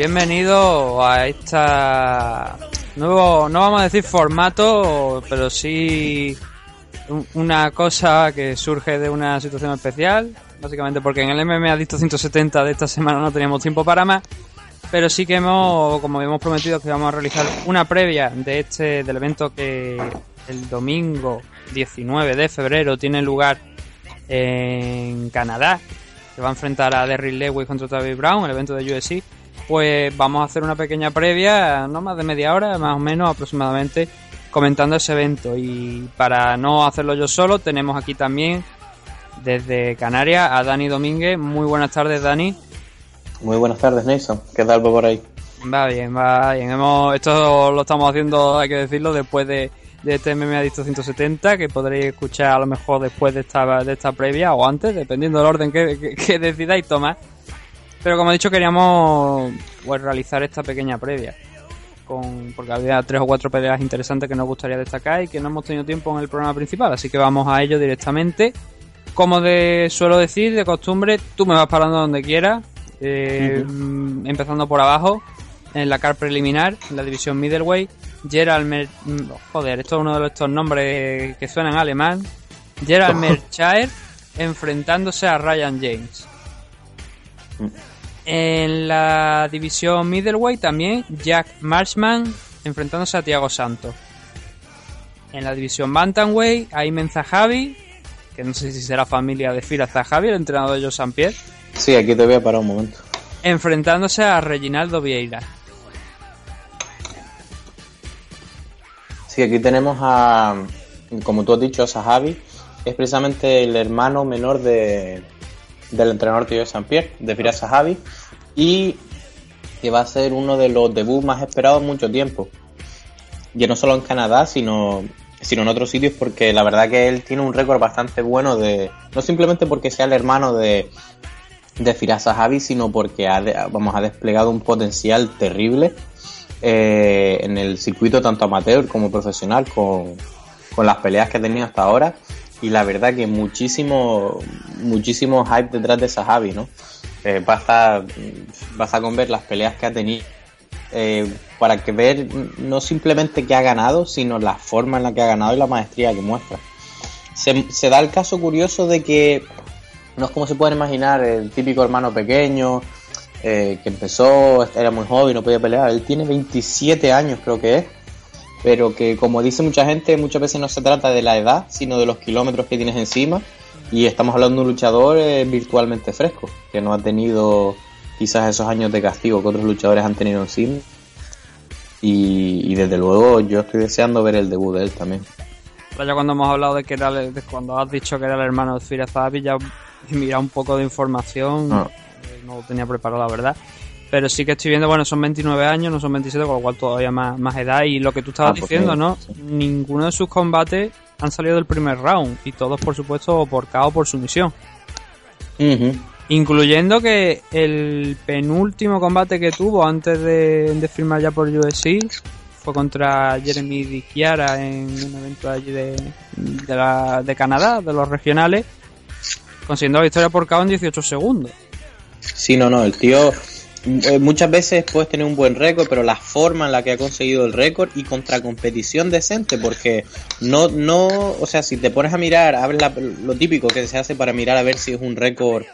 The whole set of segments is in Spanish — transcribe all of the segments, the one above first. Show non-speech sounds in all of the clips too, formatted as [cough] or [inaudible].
Bienvenido a esta nuevo, no vamos a decir formato, pero sí una cosa que surge de una situación especial, básicamente porque en el MMA Dicto 170 de esta semana no teníamos tiempo para más, pero sí que hemos, como habíamos prometido, que vamos a realizar una previa de este del evento que el domingo 19 de febrero tiene lugar en Canadá, que va a enfrentar a Derrick Lewis contra Travis Brown, el evento de UFC pues vamos a hacer una pequeña previa, no más de media hora, más o menos aproximadamente, comentando ese evento. Y para no hacerlo yo solo, tenemos aquí también desde Canarias a Dani Domínguez. Muy buenas tardes, Dani. Muy buenas tardes, Nelson. ¿Qué tal por ahí? Va bien, va bien. Hemos, esto lo estamos haciendo, hay que decirlo, después de, de este MMA Dicto 170, que podréis escuchar a lo mejor después de esta, de esta previa o antes, dependiendo del orden que, que decidáis tomar. Pero como he dicho, queríamos pues, realizar esta pequeña previa. Con, porque había tres o cuatro peleas interesantes que nos gustaría destacar y que no hemos tenido tiempo en el programa principal. Así que vamos a ello directamente. Como de, suelo decir, de costumbre, tú me vas parando donde quieras. Eh, empezando por abajo, en la car preliminar, en la división middleweight. Gerald Mer joder, esto es uno de estos nombres que suenan alemán. Gerald [laughs] Merchaer enfrentándose a Ryan James. En la división middleweight también Jack Marshman enfrentándose a Thiago Santos. En la división bantamweight Aymen Zahavi, que no sé si será familia de Fira Zahavi, el entrenador de Joe Pierre. Sí, aquí te voy a parar un momento. Enfrentándose a Reginaldo Vieira. Sí, aquí tenemos a, como tú has dicho, a Zahavi. Es precisamente el hermano menor de, del entrenador de Joe Pierre, de Fira Zahavi y que va a ser uno de los debuts más esperados mucho tiempo. Ya no solo en Canadá, sino, sino en otros sitios, porque la verdad que él tiene un récord bastante bueno de. No simplemente porque sea el hermano de, de Firasa Javi, sino porque ha, vamos, ha desplegado un potencial terrible eh, en el circuito tanto amateur como profesional con, con las peleas que ha tenido hasta ahora. Y la verdad que muchísimo, muchísimo hype detrás de Sahabi, ¿no? Eh, basta, basta con ver las peleas que ha tenido eh, para que ver no simplemente que ha ganado, sino la forma en la que ha ganado y la maestría que muestra. Se, da el caso curioso de que no es como se puede imaginar el típico hermano pequeño eh, que empezó, era muy joven, no podía pelear. Él tiene 27 años, creo que es, pero que como dice mucha gente, muchas veces no se trata de la edad, sino de los kilómetros que tienes encima y estamos hablando de un luchador eh, virtualmente fresco, que no ha tenido quizás esos años de castigo que otros luchadores han tenido encima. Y, y desde luego yo estoy deseando ver el debut de él también. Ya cuando hemos hablado de que era, cuando has dicho que era el hermano de Fira ya he mirado un poco de información, ah. eh, no. lo tenía preparado la verdad. Pero sí que estoy viendo, bueno, son 29 años, no son 27, con lo cual todavía más, más edad. Y lo que tú estabas ah, pues diciendo, ¿no? Ninguno de sus combates han salido del primer round y todos por supuesto por KO por sumisión. Incluyendo que el penúltimo combate que tuvo antes de, firmar ya por UFC fue contra Jeremy Di Chiara en un evento allí de, de, Canadá, de los regionales, consiguiendo la victoria por KO en 18 segundos. Sí, no, no, el tío eh, muchas veces puedes tener un buen récord, pero la forma en la que ha conseguido el récord y contra competición decente, porque no, no, o sea, si te pones a mirar, habla lo típico que se hace para mirar a ver si es un récord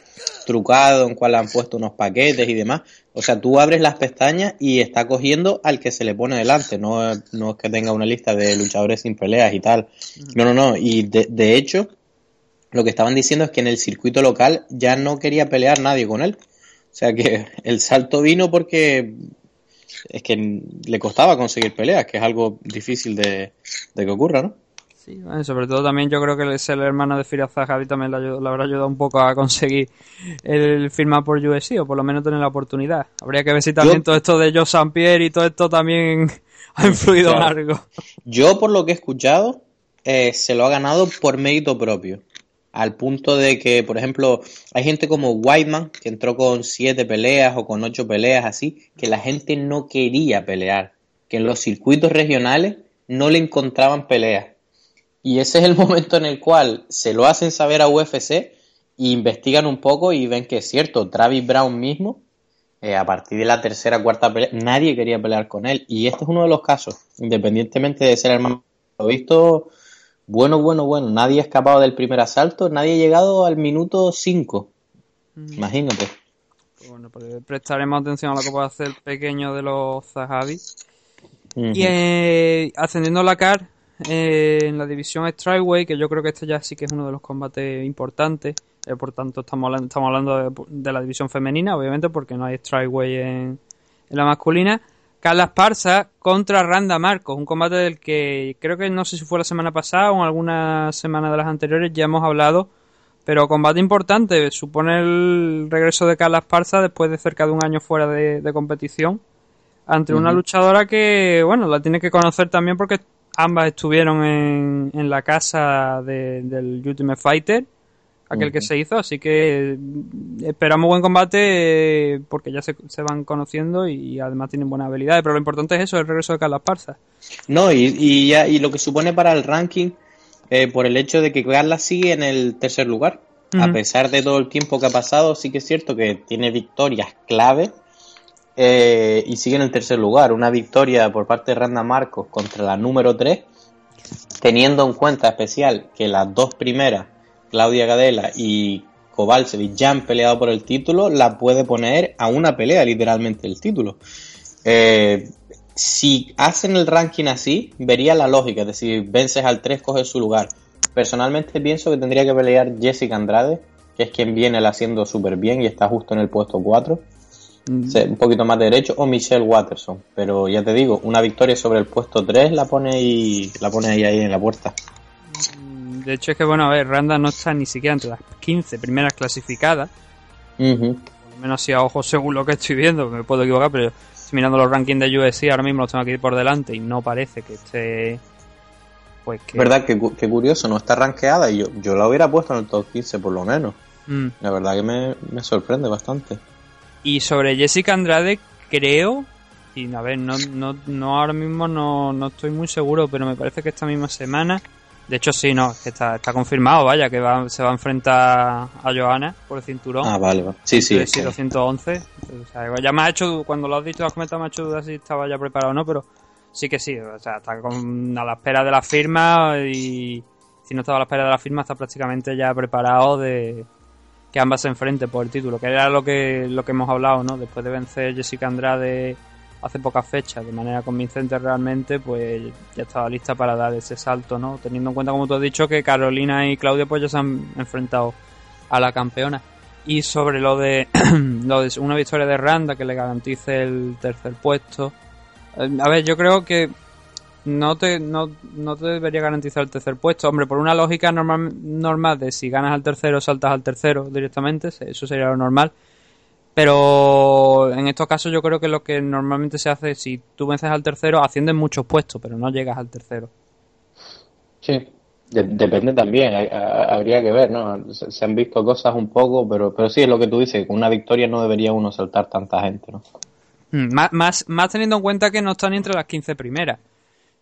trucado, en cual han puesto unos paquetes y demás. O sea, tú abres las pestañas y está cogiendo al que se le pone delante, no, no es que tenga una lista de luchadores sin peleas y tal. No, no, no. Y de, de hecho, lo que estaban diciendo es que en el circuito local ya no quería pelear nadie con él. O sea que el salto vino porque es que le costaba conseguir peleas, que es algo difícil de, que ocurra, ¿no? Sí, sobre todo también yo creo que el ser hermano de Zahavi también le, habrá ayudado un poco a conseguir el firmar por UFC o por lo menos tener la oportunidad. Habría que ver si también todo esto de Joe St. Pierre y todo esto también ha influido en algo. Yo por lo que he escuchado eh, se lo ha ganado por mérito propio al punto de que, por ejemplo, hay gente como Whiteman, que entró con siete peleas o con ocho peleas así, que la gente no quería pelear, que en los circuitos regionales no le encontraban peleas. Y ese es el [laughs] momento en el cual se lo hacen saber a UFC e investigan un poco y ven que es cierto, Travis Brown mismo, eh, a partir de la tercera, cuarta pelea, nadie quería pelear con él. Y este es uno de los casos, independientemente de ser el más visto bueno, bueno, bueno. Nadie ha escapado del primer asalto, nadie ha llegado al minuto 5. Mm. Imagínate. Bueno, pues prestaremos atención a lo que puede hacer el pequeño de los Zahavi. Y eh, ascendiendo la CAR eh, en la división Strikeway, que yo creo que este ya sí que es uno de los combates importantes. Eh, por tanto, estamos hablando, estamos hablando de, la división femenina, obviamente, porque no hay Strikeway en, en la masculina. Carla Parza contra Randa Marcos, un combate del que creo que no sé si fue la semana pasada o en alguna semana de las anteriores ya hemos hablado, pero combate importante, supone el regreso de Carla Parza después de cerca de un año fuera de, competición ante una luchadora que, bueno, la tiene que conocer también porque ambas estuvieron en, en la casa del Ultimate Fighter aquel que se hizo, así que mm, esperamos buen combate eh, porque ya se, van conociendo y además tienen buenas habilidades, pero lo importante es eso, el regreso de Carlos Parza. No, y, y, ya, y lo que supone para el ranking, eh, por el hecho de que Carla sigue en el tercer lugar, a pesar de todo el tiempo que ha pasado, sí que es cierto que tiene victorias clave eh, y sigue en el tercer lugar, una victoria por parte de Randa Marcos contra la número 3, teniendo en cuenta especial que las dos primeras Claudia Gadela y Kovalcevic ya han peleado por el título, la puede poner a una pelea literalmente el título. Eh, si hacen el ranking así, vería la lógica, es decir, vences al 3, coges su lugar. Personalmente pienso que tendría que pelear Jessica Andrade, que es quien viene la haciendo súper bien y está justo en el puesto 4. Mm. Un poquito más derecho, o Michelle Watterson. Pero ya te digo, una victoria sobre el puesto 3 la pone, y, la pone ahí, ahí en la puerta. De hecho, es que, bueno, a ver, Randa no está ni siquiera entre las 15 primeras clasificadas. Por lo menos así a ojo según lo que estoy viendo, me puedo equivocar, pero estoy mirando los rankings de UFC, ahora mismo los tengo aquí por delante y no parece que esté. Pues que... verdad que, curioso, no está rankeada y yo, yo la hubiera puesto en el top 15 por lo menos. Mm. La verdad que me, me sorprende bastante. Y sobre Jessica Andrade, creo y a ver, no, no, no ahora mismo no, no, estoy muy seguro, pero me parece que esta misma semana de hecho, sí, no, que está, está confirmado, vaya, que va, se va a enfrentar a Johanna por el cinturón. Ah, vale, Sí, sí. Sí, 211. O sea, ya me ha hecho, cuando lo has dicho, has comentado, me ha hecho dudas si estaba ya preparado o no, pero sí que sí. O sea, está con, a la espera de la firma y si no estaba a la espera de la firma, está prácticamente ya preparado de que ambas se enfrenten por el título, que era lo que, lo que hemos hablado, ¿no? Después de vencer Jessica Andrade hace pocas fechas de manera convincente realmente, pues ya estaba lista para dar ese salto, ¿no? Teniendo en cuenta, como tú has dicho, que Carolina y Claudia pues ya se han enfrentado a la campeona. Y sobre lo de, [clears throat] lo de una victoria de Randa que le garantice el tercer puesto. Eh, a ver, yo creo que no te, no, no te debería garantizar el tercer puesto. Hombre, por una lógica normal, normal de si ganas al tercero, saltas al tercero directamente, eso sería lo normal. Pero en estos casos yo creo que lo que normalmente se hace, si tú vences al tercero, asciendes muchos puestos, pero no llegas al tercero. Sí, depende también, habría que ver, ¿no? Se, han visto cosas un poco, pero, pero sí es lo que tú dices, con una victoria no debería uno saltar tanta gente, ¿no? Mm, más, más, teniendo en cuenta que no están entre las 15 primeras.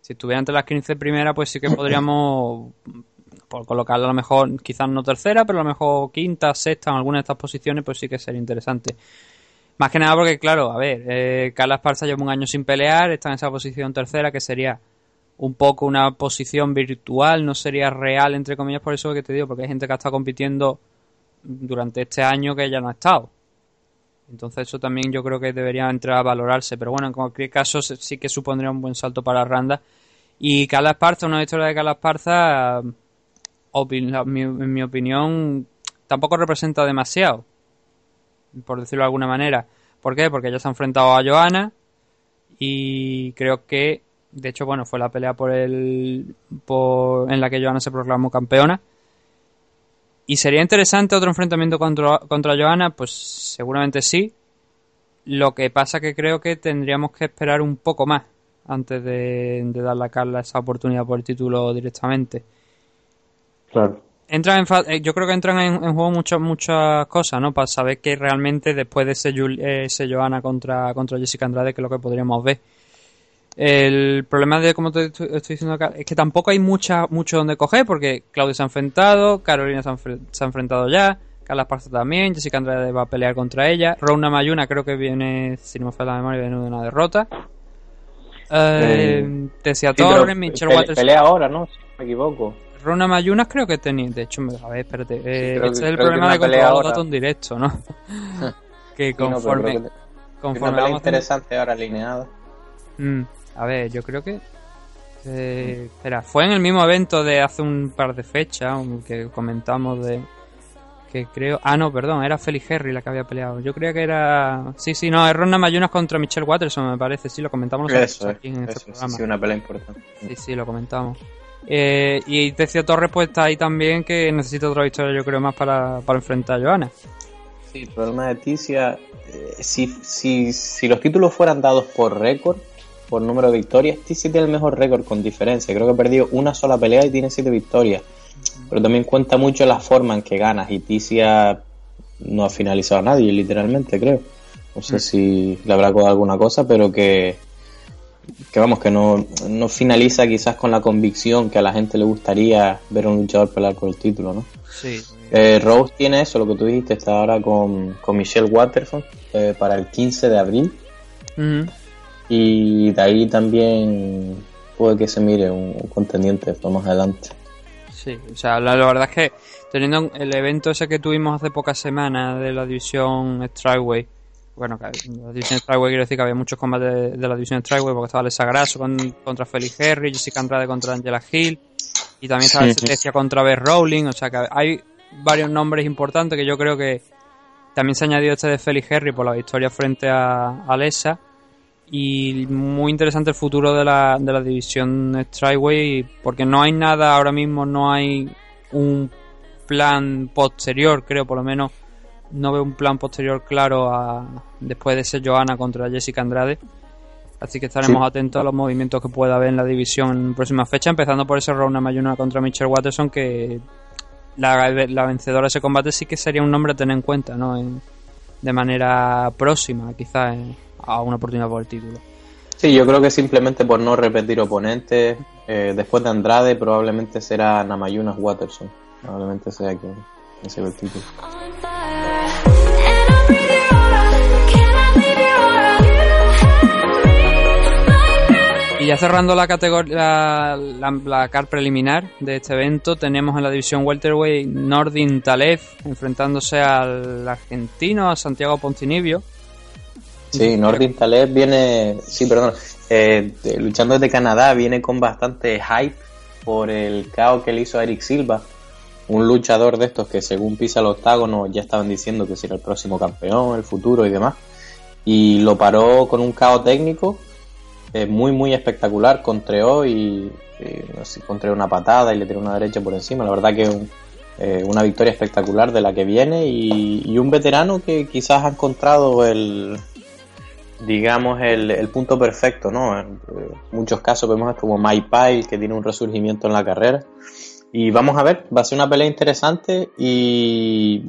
Si estuviera entre las 15 primeras, pues sí que podríamos por colocarlo a lo mejor, quizás no tercera, pero a lo mejor quinta, sexta en alguna de estas posiciones, pues sí que sería interesante. Más que nada porque, claro, a ver, eh, Carla Esparza lleva un año sin pelear, está en esa posición tercera, que sería un poco una posición virtual, no sería real, entre comillas, por eso que te digo, porque hay gente que ha estado compitiendo durante este año que ya no ha estado. Entonces eso también yo creo que debería entrar a valorarse, pero bueno, en cualquier caso sí que supondría un buen salto para Randa. Y Carla Esparza, una historia de Carla Esparza en mi opinión, tampoco representa demasiado, por decirlo de alguna manera. ¿Por qué? Porque ya se ha enfrentado a Joana, y creo que, de hecho, bueno, fue la pelea por el, por, en la que Johanna se proclamó campeona. Y sería interesante otro enfrentamiento contra, contra Johanna, pues seguramente sí. Lo que pasa que creo que tendríamos que esperar un poco más antes de, de darle a Carla esa oportunidad por el título directamente. Claro. Entran en, eh, yo creo que entran en, en juego muchas muchas cosas, ¿no? Para saber que realmente después de ese, eh, ese Johanna contra, contra Jessica Andrade, que es lo que podríamos ver. El problema de, como te estoy, diciendo acá, es que tampoco hay mucha, mucho donde coger, porque Claudia se ha enfrentado, Carolina se ha, se ha enfrentado ya, Carla Esparza también, Jessica Andrade va a pelear contra ella, Rona Mayuna creo que viene, si no me falla la memoria, viene de una derrota. Eh, eh Tessia sí, Torres, Michelle Waters. Pelea ahora, ¿no? Si no me equivoco. Rona Mayunas creo que tenía. De hecho, a ver, espérate. Eh, este es el problema de controlar los datos en directo, ¿no? [laughs] que conforme. Sí, no, conforme una interesante ahora alineada. Mm, a ver, yo creo que. Eh, espera, fue en el mismo evento de hace un par de fechas que comentamos de. Que creo. Ah, no, perdón, era Felix Henry la que había peleado. Yo creía que era. Sí, sí, no, es Rona Mayunas contra Michelle Watterson, me parece. Sí, lo comentamos eso, aquí en este programa. Sí, una pelea importante. Sí, sí, lo comentamos. Eh, y Tecio Torres pues está ahí también que necesita otra victoria yo creo más para, para enfrentar a Joana. Sí, el problema de Ticia, eh, si, si, si los títulos fueran dados por récord, por número de victorias, Ticia tiene el mejor récord con diferencia. Creo que ha perdido una sola pelea y tiene siete victorias. Pero también cuenta mucho la forma en que ganas y Ticia no ha finalizado a nadie, literalmente, creo. No sé mm. si le habrá con alguna cosa, pero que que vamos, que no, no, finaliza quizás con la convicción que a la gente le gustaría ver a un luchador pelear por el título, ¿no? Sí. Eh, Rose tiene eso, lo que tú dijiste, está ahora con, con Michelle Waterford eh, para el 15 de abril. Y de ahí también puede que se mire un, contendiente más adelante. Sí, o sea, la, la, verdad es que teniendo el evento ese que tuvimos hace pocas semanas de la división Strikeway, bueno, la división Strikeway quiero decir que había muchos combates de, la división Strikeway porque estaba Alessa Grasso contra Felix Henry, Jessica Andrade contra Angela Hill y también estaba sí, contra Beth Rowling, o sea que hay varios nombres importantes que yo creo que también se ha añadido este de Felix Henry por la victoria frente a Alessa y muy interesante el futuro de la, de la división Strikeway porque no hay nada ahora mismo, no hay un plan posterior, creo por lo menos no veo un plan posterior claro a, después de ese Johanna contra Jessica Andrade. Así que estaremos atentos a los movimientos que pueda haber en la división en próxima fecha, empezando por ese Rona Mayuna contra Michelle Watterson, que la, vencedora de ese combate sí que sería un nombre a tener en cuenta, ¿no? de manera próxima, quizás, a una oportunidad por el título. Sí, yo creo que simplemente por no repetir oponentes, eh, después de Andrade probablemente será Namayuna Watterson, probablemente sea quien, quien el título. Y ya cerrando la categoría, la, la, car preliminar de este evento, tenemos en la división welterweight Nordin Taleb enfrentándose al argentino, a Santiago Poncinibio. Sí, Nordin Taleb viene, sí, perdón, eh, luchando desde Canadá, viene con bastante hype por el caos que le hizo a Eric Silva, un luchador de estos que según pisa el octágono ya estaban diciendo que será el próximo campeón, el futuro y demás. Y lo paró con un caos técnico eh, muy, muy espectacular. Contreó y, no sé, una patada y le tiró una derecha por encima. La verdad que eh, una victoria espectacular de la que viene y, un veterano que quizás ha encontrado el digamos el, punto perfecto, ¿no? En muchos casos vemos como Mike Pyle que tiene un resurgimiento en la carrera y vamos a ver, va a ser una pelea interesante y,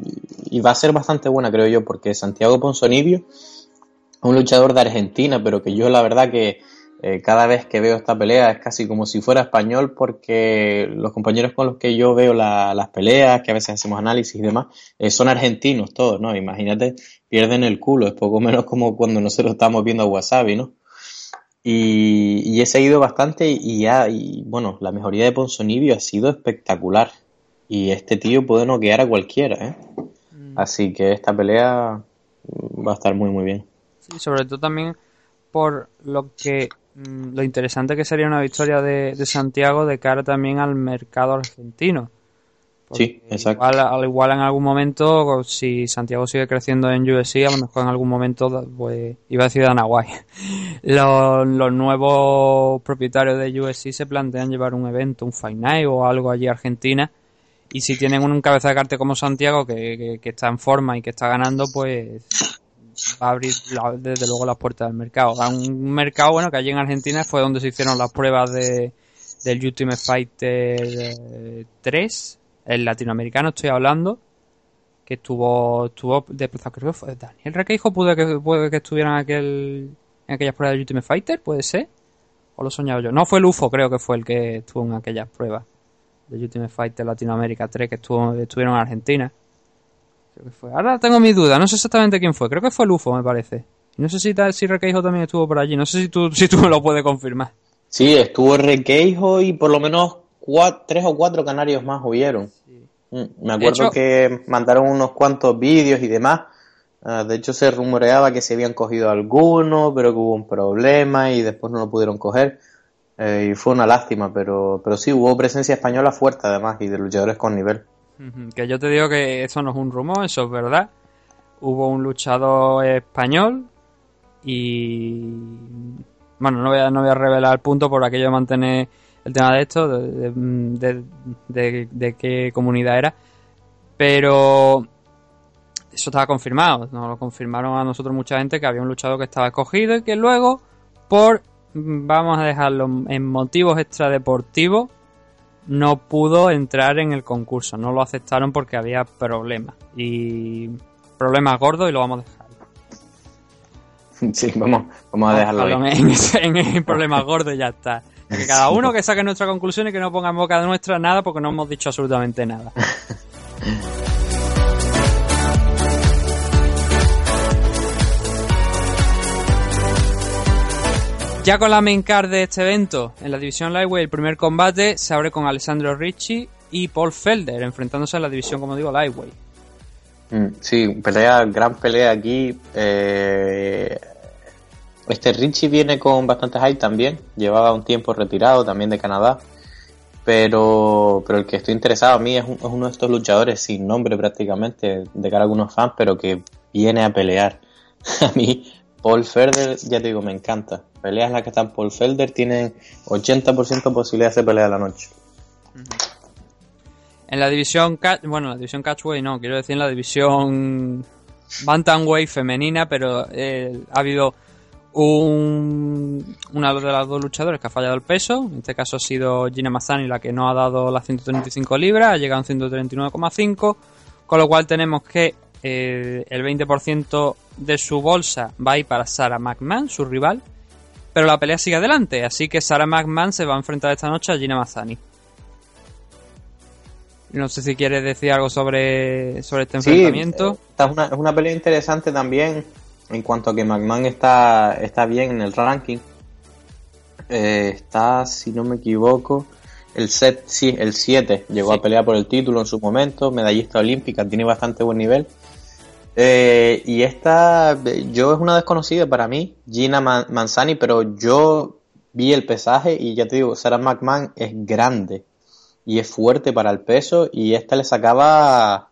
va a ser bastante buena, creo yo, porque Santiago Ponsonibio es un luchador de Argentina, pero que yo la verdad que eh, cada vez que veo esta pelea es casi como si fuera español, porque los compañeros con los que yo veo las peleas, que a veces hacemos análisis y demás, eh, son argentinos todos, ¿no? Imagínate, pierden el culo, es poco menos como cuando nosotros estamos viendo a Wasabi, ¿no? Y, he seguido bastante y ya, y bueno, la mejoría de Ponsonibio ha sido espectacular. Y este tío puede noquear a cualquiera, ¿eh? Mm. Así que esta pelea va a estar muy, muy bien. Sí, sobre todo también por lo que mm, lo interesante que sería una victoria de, Santiago de cara también al mercado argentino. Sí, exacto. Igual, al igual en algún momento, si Santiago sigue creciendo en USC, a lo mejor en algún momento, pues, iba a decir White. [laughs] Los, los nuevos propietarios de USC se plantean llevar un evento, un Fight Night o algo allí a Argentina. Y si tienen un cabeza de cartel como Santiago, que, que, que está en forma y que está ganando, pues va a abrir la- desde luego las puertas del mercado. A Un mercado, bueno, que allí en Argentina fue donde se hicieron las pruebas de, del Ultimate Fighter eh, 3, el latinoamericano estoy hablando, que estuvo, estuvo desplazado, creo que fue Daniel Requeijo, puede que, puede que estuviera en, aquel, en aquellas pruebas del Ultimate Fighter, puede ser, o lo he soñado yo. No fue el UFO, creo que fue el que estuvo en aquellas pruebas del Ultimate Fighter Latinoamérica 3 que estuvo, estuvieron en Argentina. Creo que fue. Ahora tengo mi duda, no sé exactamente quién fue. Creo que fue el UFO, me parece. No sé si, si Requeijo también estuvo por allí. No sé si tú, [laughs] si tú me lo puedes confirmar. Sí, estuvo Requeijo y por lo menos tres o cuatro canarios más hubieron. Mm, Me acuerdo hecho- que mandaron unos cuantos vídeos y demás. Ah, de hecho, se rumoreaba que se habían cogido algunos, pero que hubo un problema y después no lo pudieron coger. Eh, y fue una lástima, pero, pero sí, hubo presencia española fuerte además y de luchadores con nivel. Que yo te digo que eso no es un rumor, eso es verdad. Hubo un luchador español y... Bueno, no voy a, no voy a revelar el punto por aquello de mantener el tema de esto, de, de- de- de- de qué comunidad era. Pero eso estaba confirmado. Nos lo confirmaron a nosotros mucha gente que había un luchador que estaba escogido y que luego, por, vamos a dejarlo en motivos extradeportivos, no pudo entrar en el concurso. No lo aceptaron porque había problemas. Y problemas gordos y lo vamos a dejar. [laughs] Sí, vamos, vamos a dejarlo ahí. en, en el [laughs] problemas gordos ya está. [laughs] Que cada uno que saque nuestra conclusión y que no ponga en boca de nuestra nada porque no hemos dicho absolutamente nada. [laughs] Ya con la main card de este evento, en la división Lightweight, el primer combate se abre con Alessandro Ricci y Paul Felder, enfrentándose en la división, como digo, Lightweight. Mm, Sí, pelea, gran pelea aquí. Eh, este Richie viene con bastante hype también. Llevaba un tiempo retirado también de Canadá. Pero, pero el que estoy interesado a mí es, un- es uno de estos luchadores sin nombre prácticamente de cara a algunos fans, pero que viene a pelear. [laughs] A mí, Paul Felder, ya te digo, me encanta. Peleas en las que están Paul Felder tienen 80% posibilidad de pelear a la noche. En la división bueno, en la división catchweight no, quiero decir en la división bantamweight femenina, pero eh, ha habido un, una de las dos luchadores que ha fallado el peso. En este caso ha sido Gina Mazzani la que no ha dado las 135 libras, ha llegado a 139,5, con lo cual tenemos que eh, el 20% de su bolsa va a ir para Sarah McMahon, su rival, pero la pelea sigue adelante, así que Sarah McMahon se va a enfrentar esta noche a Gina Mazzani. No sé si quieres decir algo sobre, sobre este Sí, enfrentamiento. eh, esta es una, es una pelea interesante también en cuanto a que McMahon está, está bien en el ranking. Eh, está, si no me equivoco, el set, sí, el 7. Llegó Sí. a pelear por el título en su momento, medallista olímpica, tiene bastante buen nivel. Eh, y esta, eh, yo es una desconocida para mí, Gina Man- Manzani, pero yo vi el pesaje y ya te digo, Sarah McMahon es grande y es fuerte para el peso y esta le sacaba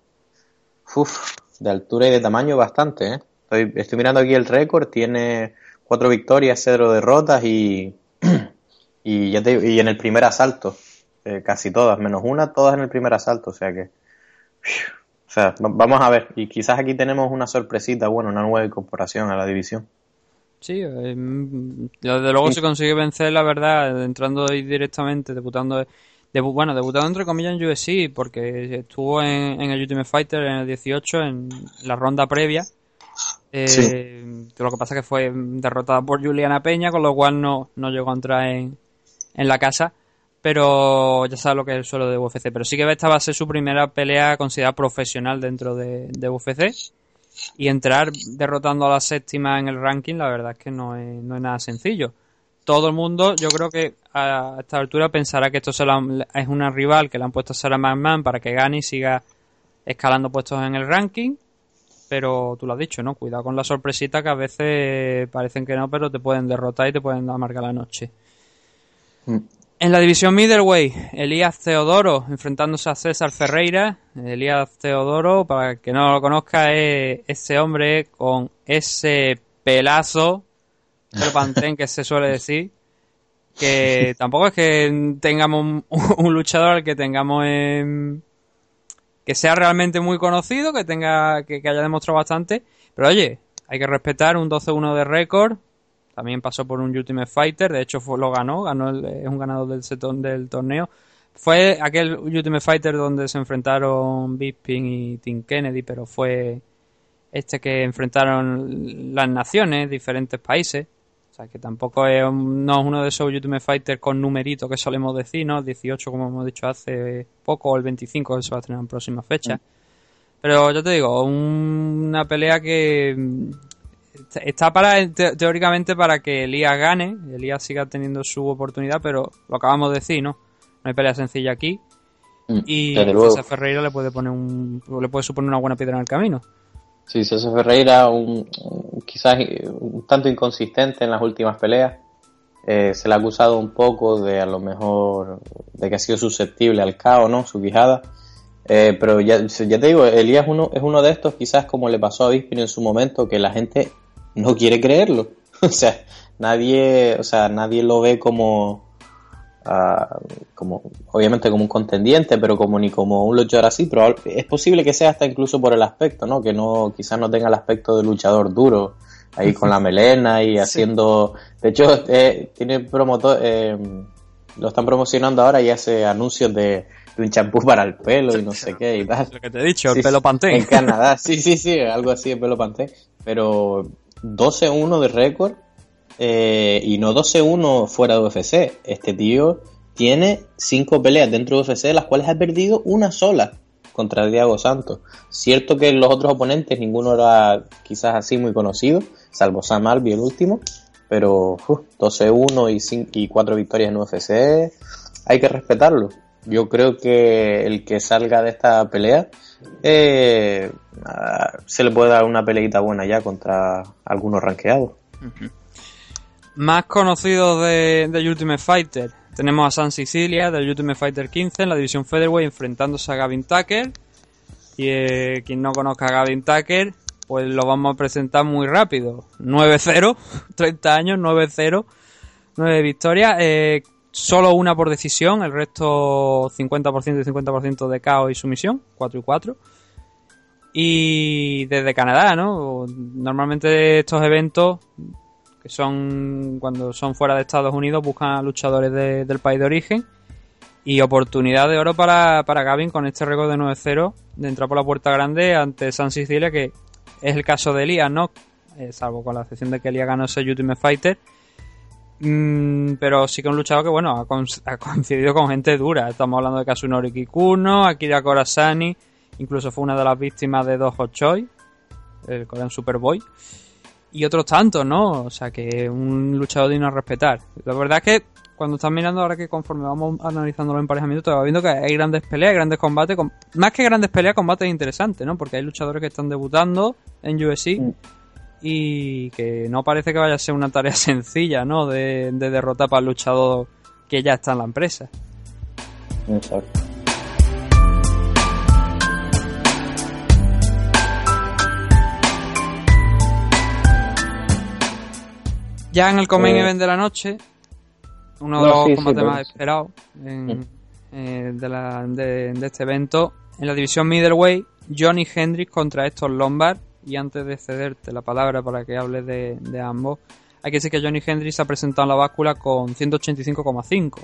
uf, de altura y de tamaño bastante. ¿eh? Estoy, estoy mirando aquí el récord, tiene cuatro victorias, cero derrotas y, [clears throat] y, ya te y en el primer asalto, eh, casi todas, menos una, todas en el primer asalto, o sea que... [sniffs] O sea, va- vamos a ver, y quizás aquí tenemos una sorpresita, bueno, una nueva incorporación a la división. Sí, eh, mm, desde luego Sí. se consigue vencer, la verdad, entrando ahí directamente, debutando, debu- bueno, debutando entre comillas en UFC, porque estuvo en, en el Ultimate Fighter en el 18, en la ronda previa. Eh. Lo que pasa es que fue derrotada por Juliana Peña, con lo cual no, no llegó a entrar en, en la casa. Pero ya sabes lo que es el suelo de UFC. Pero sí que esta va a ser su primera pelea considerada profesional dentro de, UFC. Y entrar derrotando a la séptima en el ranking, la verdad es que no es, no es nada sencillo. Todo el mundo, yo creo que a esta altura pensará que esto se es una rival que le han puesto a Sarah McMahon para que gane y siga escalando puestos en el ranking. Pero tú lo has dicho, ¿no? Cuidado con la sorpresita que a veces parecen que no, pero te pueden derrotar y te pueden amargar la noche. En la división middleweight, Elías Teodoro enfrentándose a César Ferreira. Elías Teodoro, para el que no lo conozca, es ese hombre con ese pelazo, el pantén que se suele decir, que tampoco es que tengamos un, [laughs] un luchador al que tengamos en, que sea realmente muy conocido, que tenga que, haya demostrado bastante, pero oye, hay que respetar un 12-1 de récord, también pasó por un Ultimate Fighter, de hecho lo ganó, ganó el- es un ganador del, setón del torneo. Fue aquel Ultimate Fighter donde se enfrentaron Bisping y Tim Kennedy, pero fue este que enfrentaron las naciones, diferentes países. O sea, que tampoco es un- no es uno de esos Ultimate Fighter con numerito que solemos decir, ¿no? 18, como hemos dicho hace poco, o el 25, eso va a tener en próxima fecha. Pero yo te digo, un- una pelea que mm, está para te- teóricamente para que Elías gane, Elías siga teniendo su oportunidad, pero lo acabamos de decir, ¿no? No hay pelea sencilla aquí. Mm, Y. César Ferreira le puede poner un le puede suponer una buena piedra en el camino. Sí, César Ferreira, un, quizás un tanto inconsistente en las últimas peleas. Eh, se le ha acusado un poco de a lo mejor de que ha sido susceptible al caos, ¿no? Su quijada. Eh, pero ya, ya te digo, Elías es uno, es uno de estos, quizás como le pasó a Bisping en su momento, que la gente no quiere creerlo. [laughs] o sea, nadie, o sea, nadie lo ve como, ah, como, obviamente como un contendiente, pero como ni como un luchador así, pero es posible que sea hasta incluso por el aspecto, ¿no? Que no, quizás no tenga el aspecto de luchador duro, ahí con la [laughs] melena y haciendo, de hecho, eh, tiene promotor, eh, lo están promocionando ahora y hace anuncios de, de un champú para el pelo y no sé qué y tal. Lo que te he dicho, el pelo sí, pantén. En Canadá, sí, sí, sí, algo así de pelo pantén. Pero 12-1 de récord eh, y no 12-1 fuera de UFC. Este tío tiene cinco peleas dentro de UFC, de las cuales ha perdido una sola contra Diego Santos. Cierto que los otros oponentes ninguno era quizás así muy conocido, salvo Sam Alvey el último, pero uf, 12-1 y, y 4 victorias en UFC, hay que respetarlo. Yo creo que el que salga de esta pelea eh, ah, se le puede dar una peleita buena ya contra algunos ranqueados. Más conocidos de, Ultimate Fighter. Tenemos a San Sicilia del Ultimate Fighter 15 en la división Featherweight enfrentándose a Gavin Tucker. Y eh, quien no conozca a Gavin Tucker, pues lo vamos a presentar muy rápido. 9-0, 30 [laughs] años, 9-0, 9 victorias. Eh, solo una por decisión, el resto 50% y 50% de KO y sumisión, 4 y 4. Y desde Canadá, ¿no? Normalmente estos eventos que son cuando son fuera de Estados Unidos, buscan a luchadores de- del país de origen. Y oportunidad de oro para, para Gavin con este récord de 9-0 de entrar por la puerta grande ante San Sicilia, que es el caso de Elías, ¿no? Eh, salvo con la excepción de que Elías ganó ese Ultimate Fighter. Mm, pero sí que un luchador que, bueno, [laughs] ha coincidido con gente dura. Estamos hablando de Kasunori Kikuno, Akira Korasani, incluso fue una de las víctimas de Dojo Choi, el Korean Superboy y otros tantos, ¿no? O sea, que un luchador digno a respetar. La verdad es que cuando estás mirando ahora que conforme vamos analizando los emparejamientos, te vas viendo que hay grandes peleas, grandes combates, con- más que grandes peleas, combates interesantes, ¿no? Porque hay luchadores que están debutando en UFC y que no parece que vaya a ser una tarea [laughs] sencilla, ¿no? De, de derrotar para el luchador que ya está en la empresa. Exacto. Ya en el Comain Eh, Event de la noche, uno de no, los sí, combates más sí. esperados en- eh, de, la- de- de este evento, en la división middleweight, Johnny Hendricks contra Héctor Lombard. Y antes de cederte la palabra para que hables de, de ambos, hay que decir que Johnny Hendricks se ha presentado en la báscula con 185,5.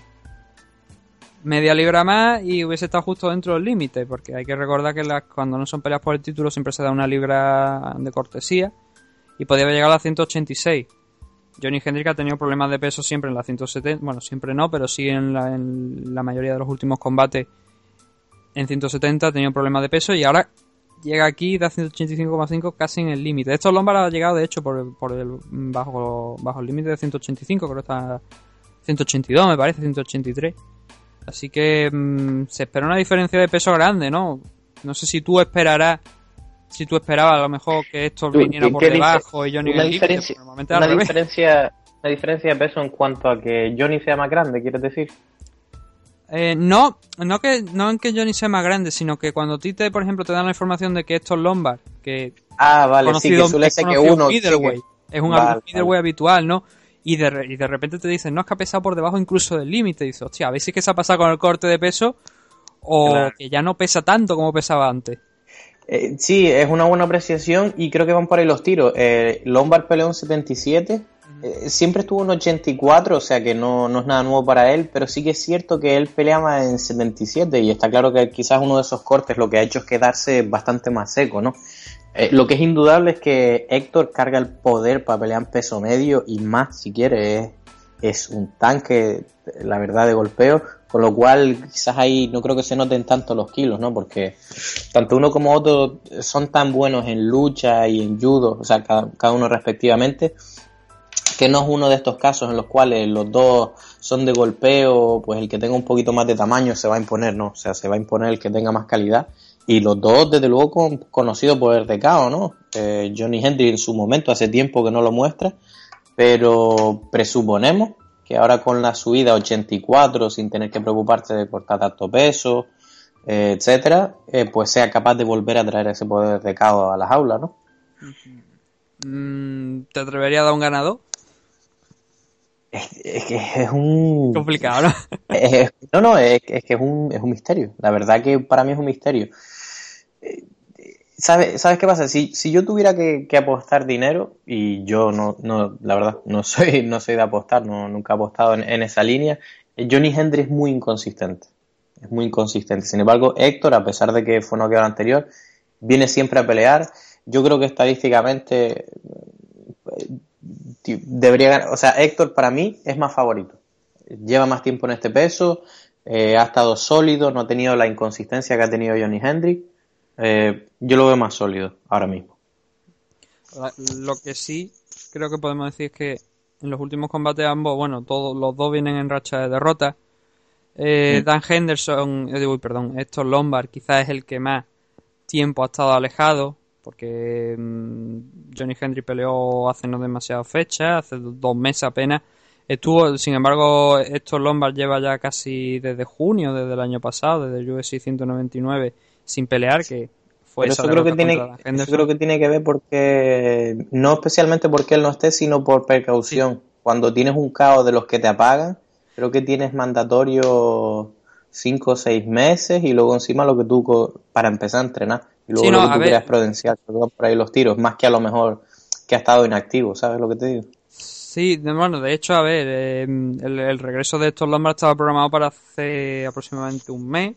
Media libra más y hubiese estado justo dentro del límite, porque hay que recordar que las- cuando no son peleas por el título siempre se da una libra de cortesía y podía haber llegado a 186. Johnny Hendrick ha tenido problemas de peso siempre en la 170, bueno, siempre no, pero sí en la, en la mayoría de los últimos combates en 170 ha tenido problemas de peso y ahora llega aquí da 185,5 casi en el límite. Estos Lombard ha llegado de hecho por, por el bajo, bajo el límite de 185, creo que está 182 me parece, 183. Así que mm, se espera una diferencia de peso grande, ¿no? No sé si tú esperarás, si tú esperabas a lo mejor que esto viniera ¿qué- por debajo y Johnny Una el límite, diferencia, normalmente al una diferencia, una diferencia de peso en cuanto a que Johnny sea más grande, ¿quieres decir? Eh, no, no que no en que Johnny sea más grande, sino que cuando a ti te, por ejemplo, te dan la información de que esto es Lombard, que ah, vale, sí, que suele ser que uno middleweight, es un vale, middleweight habitual, ¿no? Y de, y de repente te dicen, no, es que ha pesado por debajo incluso del límite. Y dices, hostia, a ver si es que se ha pasado con el corte de peso o que ya no pesa tanto como pesaba antes. Eh, sí, es una buena apreciación y creo que van por ahí los tiros. Eh, Lombard peleó en 77, eh, siempre estuvo en 84, o sea que no, no, es nada nuevo para él, pero sí que es cierto que él peleaba en 77 y está claro que quizás uno de esos cortes lo que ha hecho es quedarse bastante más seco, ¿no? Eh, lo que es indudable es que Héctor carga el poder para pelear en peso medio y más si quiere, es, es un tanque, la verdad, de golpeo, con lo cual, quizás ahí no creo que se noten tanto los kilos, ¿no? Porque tanto uno como otro son tan buenos en lucha y en judo, o sea, cada, uno respectivamente, que no es uno de estos casos en los cuales los dos son de golpeo, pues el que tenga un poquito más de tamaño se va a imponer, ¿no? O sea, se va a imponer el que tenga más calidad. Y los dos, desde luego, con, conocidos por el recao, ¿no? Eh, Johnny Hendry en su momento, hace tiempo que no lo muestra, pero presuponemos que ahora con la subida a 84 sin tener que preocuparse de cortar tanto peso, eh, etcétera, eh, pues sea capaz de volver a traer ese poder de caos a las aulas, ¿no? Mm, ¿Te atrevería a dar un ganador? Es, que es un... [laughs] Complicado, ¿no? no, no, es, que es un, es un misterio. La verdad que para mí es un misterio. ¿Sabes, ¿Sabes qué pasa? Si, si yo tuviera que, apostar dinero, y yo no, no, la verdad, no soy, [laughs] no soy de apostar, no, nunca he apostado en, esa línea, Johnny Hendry es muy inconsistente. Es muy inconsistente. Sin embargo, Héctor, a pesar de que fue no quedó anterior, viene siempre a pelear. Yo creo que estadísticamente eh, debería ganar. O sea, Héctor para mí es más favorito. Lleva más tiempo en este peso, eh, ha estado sólido, no ha tenido la inconsistencia que ha tenido Johnny Hendry eh, yo lo veo más sólido ahora mismo. Lo que sí creo que podemos decir es que en los últimos combates ambos, bueno, todos los dos vienen en racha de derrota. Eh, Dan Henderson, eh, perdón, Héctor Lombard quizás es el que más tiempo ha estado alejado, porque mm, Johnny Hendry peleó hace no demasiado fecha, hace dos meses apenas. Estuvo, sin embargo, Héctor Lombard lleva ya casi desde junio, desde el año pasado, desde el UFC 199 sin pelear, que fue eso creo que tiene creo que tiene que ver porque no especialmente porque él no esté, sino por precaución. Cuando tienes un caos de los que te apagan, creo que tienes mandatorio cinco o seis meses y luego encima lo que tú para empezar a entrenar. Y luego lo que tú quieras prudenciar por ahí los tiros, más que a lo mejor que ha estado inactivo, ¿sabes lo que te digo? Sí, bueno, de hecho, a ver, eh, el, regreso de estos Lombard estaba programado para hace aproximadamente un mes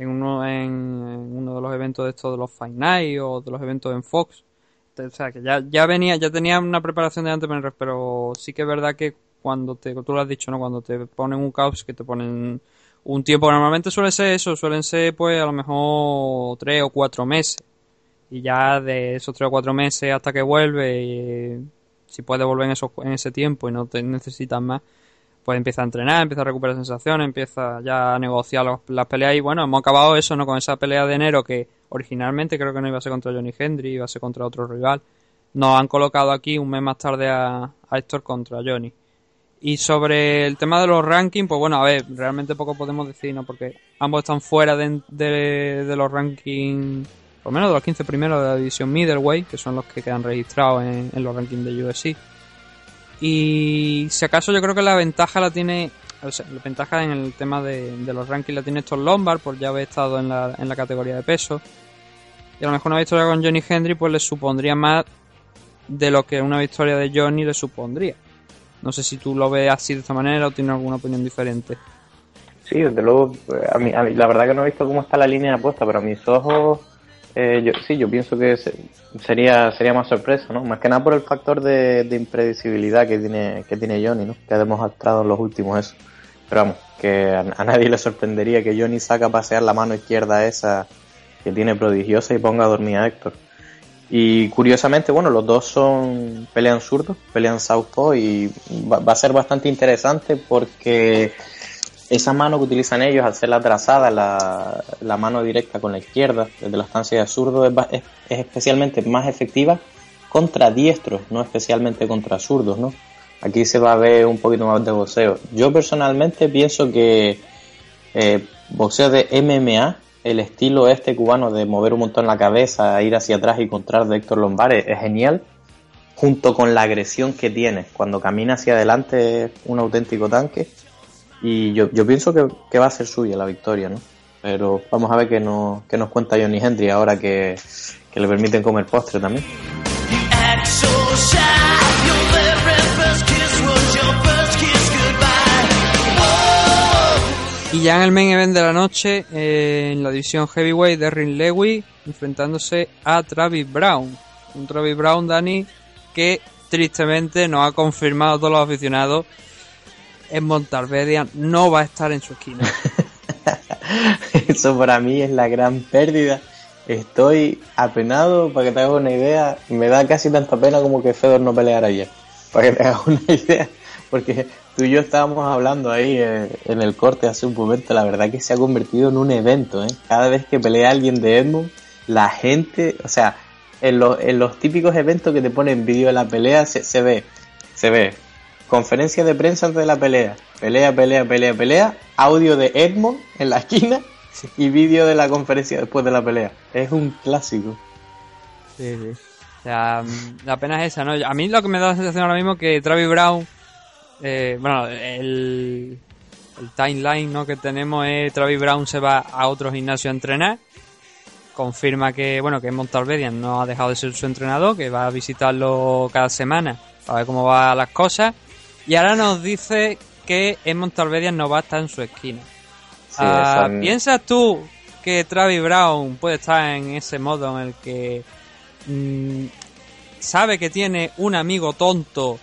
en uno, en, uno de los eventos de estos de los Fight Night o de los eventos en Fox. O sea, que ya, ya venía, ya tenía una preparación de antes, pero sí que es verdad que cuando te, tú lo has dicho, ¿no? Cuando te ponen un caos, que te ponen un tiempo, normalmente suele ser eso, suelen ser pues a lo mejor tres o cuatro meses. Y ya de esos tres o cuatro meses hasta que vuelve, y, si puede volver en, eso, en ese tiempo y no te necesitas más, pues empieza a entrenar, empieza a recuperar sensaciones, empieza ya a negociar las peleas y bueno, hemos acabado eso, ¿no? Con esa pelea de enero que originalmente creo que no iba a ser contra Johnny Hendry, iba a ser contra otro rival. Nos han colocado aquí un mes más tarde a, Héctor contra Johnny. Y sobre el tema de los rankings, pues bueno, a ver, realmente poco podemos decir, ¿no? Porque ambos están fuera de, los rankings, por lo menos de los 15 primeros de la división middleweight, que son los que quedan registrados en, en los rankings de UFC. Y si acaso yo creo que la ventaja la tiene, o sea, la ventaja en el tema de, los rankings la tiene estos Lombard, por ya haber estado en la, en la categoría de peso. Y a lo mejor una victoria con Johnny Hendry pues le supondría más de lo que una victoria de Johnny le supondría. No sé si tú lo ves así de esta manera o tienes alguna opinión diferente. Sí, desde luego, a mí, la verdad que no he visto cómo está la línea de apuesta, pero a mis ojos eh, yo, sí, yo pienso que sería sería más sorpresa, ¿no? Más que nada por el factor de, imprevisibilidad que tiene que tiene Johnny, ¿no? Que ha demostrado en los últimos eso. Pero vamos, que a, nadie le sorprendería que Johnny saca a pasear la mano izquierda esa que tiene prodigiosa y ponga a dormir a Héctor. Y curiosamente, bueno, los dos son pelean zurdos, pelean southpaw y va a ser bastante interesante porque esa mano que utilizan ellos al ser la trazada, la, la mano directa con la izquierda, desde la estancia de zurdo, es, es, especialmente más efectiva contra diestros, no especialmente contra zurdos, ¿no? Aquí se va a ver un poquito más de boxeo. Yo personalmente pienso que Eh, boxeo de MMA, el estilo este cubano de mover un montón la cabeza, ir hacia atrás y encontrar de Héctor Lombard es genial, junto con la agresión que tiene. Cuando camina hacia adelante es un auténtico tanque. Y yo, yo pienso que, que va a ser suya la victoria, ¿no? Pero vamos a ver qué, no, qué nos cuenta Johnny Hendry ahora que, que le permiten comer postre también. Y ya en el main event de la noche, eh, en la división heavyweight, Derrin Lewis enfrentándose a Travis Brown. Un Travis Brown, Dani, que tristemente nos ha confirmado todos los aficionados en Montalvedia no va a estar en su esquina. [laughs] Eso para mí es la gran pérdida. Estoy apenado, para que te hagas una idea, me da casi tanta pena como que Fedor no peleara ayer. Para que te hagas una [laughs] idea, porque tú y yo estábamos hablando ahí eh, en el corte hace un momento, la verdad que se ha convertido en un evento. ¿eh? Cada vez que pelea alguien de Edmund, la gente, o sea, en, los típicos eventos que te ponen vídeo de la pelea, se ve, se ve conferencia de prensa antes de la pelea, pelea, pelea, pelea, pelea, audio de Edmond en la esquina y vídeo de la conferencia después de la pelea. Es un clásico. Sí, sí. O sea, mm, la pena es esa, ¿no? A mí lo que me da la sensación ahora mismo es que Travis Brown, eh, bueno, el, el timeline ¿no? que tenemos es Travis Brown se va a otro gimnasio a entrenar, confirma que, bueno, que en Montalvedian no ha dejado de ser su entrenador, que va a visitarlo cada semana para ver cómo van las cosas, y ahora nos dice que en Montalvedian no va a estar en su esquina. Ah, ¿Piensas tú que Travis Brown puede estar en ese modo en el que mm, sabe que tiene un amigo tonto,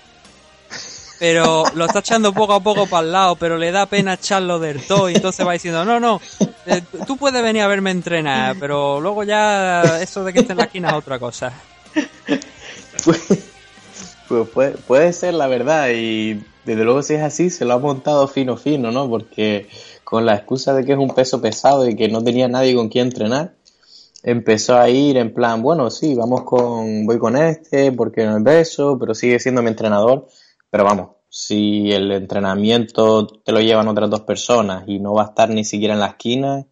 pero lo está echando poco a poco para el lado, pero le da pena echarlo del todo y entonces va diciendo, no, no, eh, tú puedes venir a verme entrenar, pero luego ya eso de que esté en la esquina es otra cosa. Pues, [laughs] pues puede, puede ser la verdad y desde luego si es así se lo ha montado fino fino, ¿no? Porque con la excusa de que es un peso pesado y que no tenía nadie con quien entrenar, empezó a ir en plan, bueno, sí, vamos con, voy con este, porque no es beso, pero sigue siendo mi entrenador. Pero vamos, si el entrenamiento te lo llevan otras dos personas y no va a estar ni siquiera en la esquina,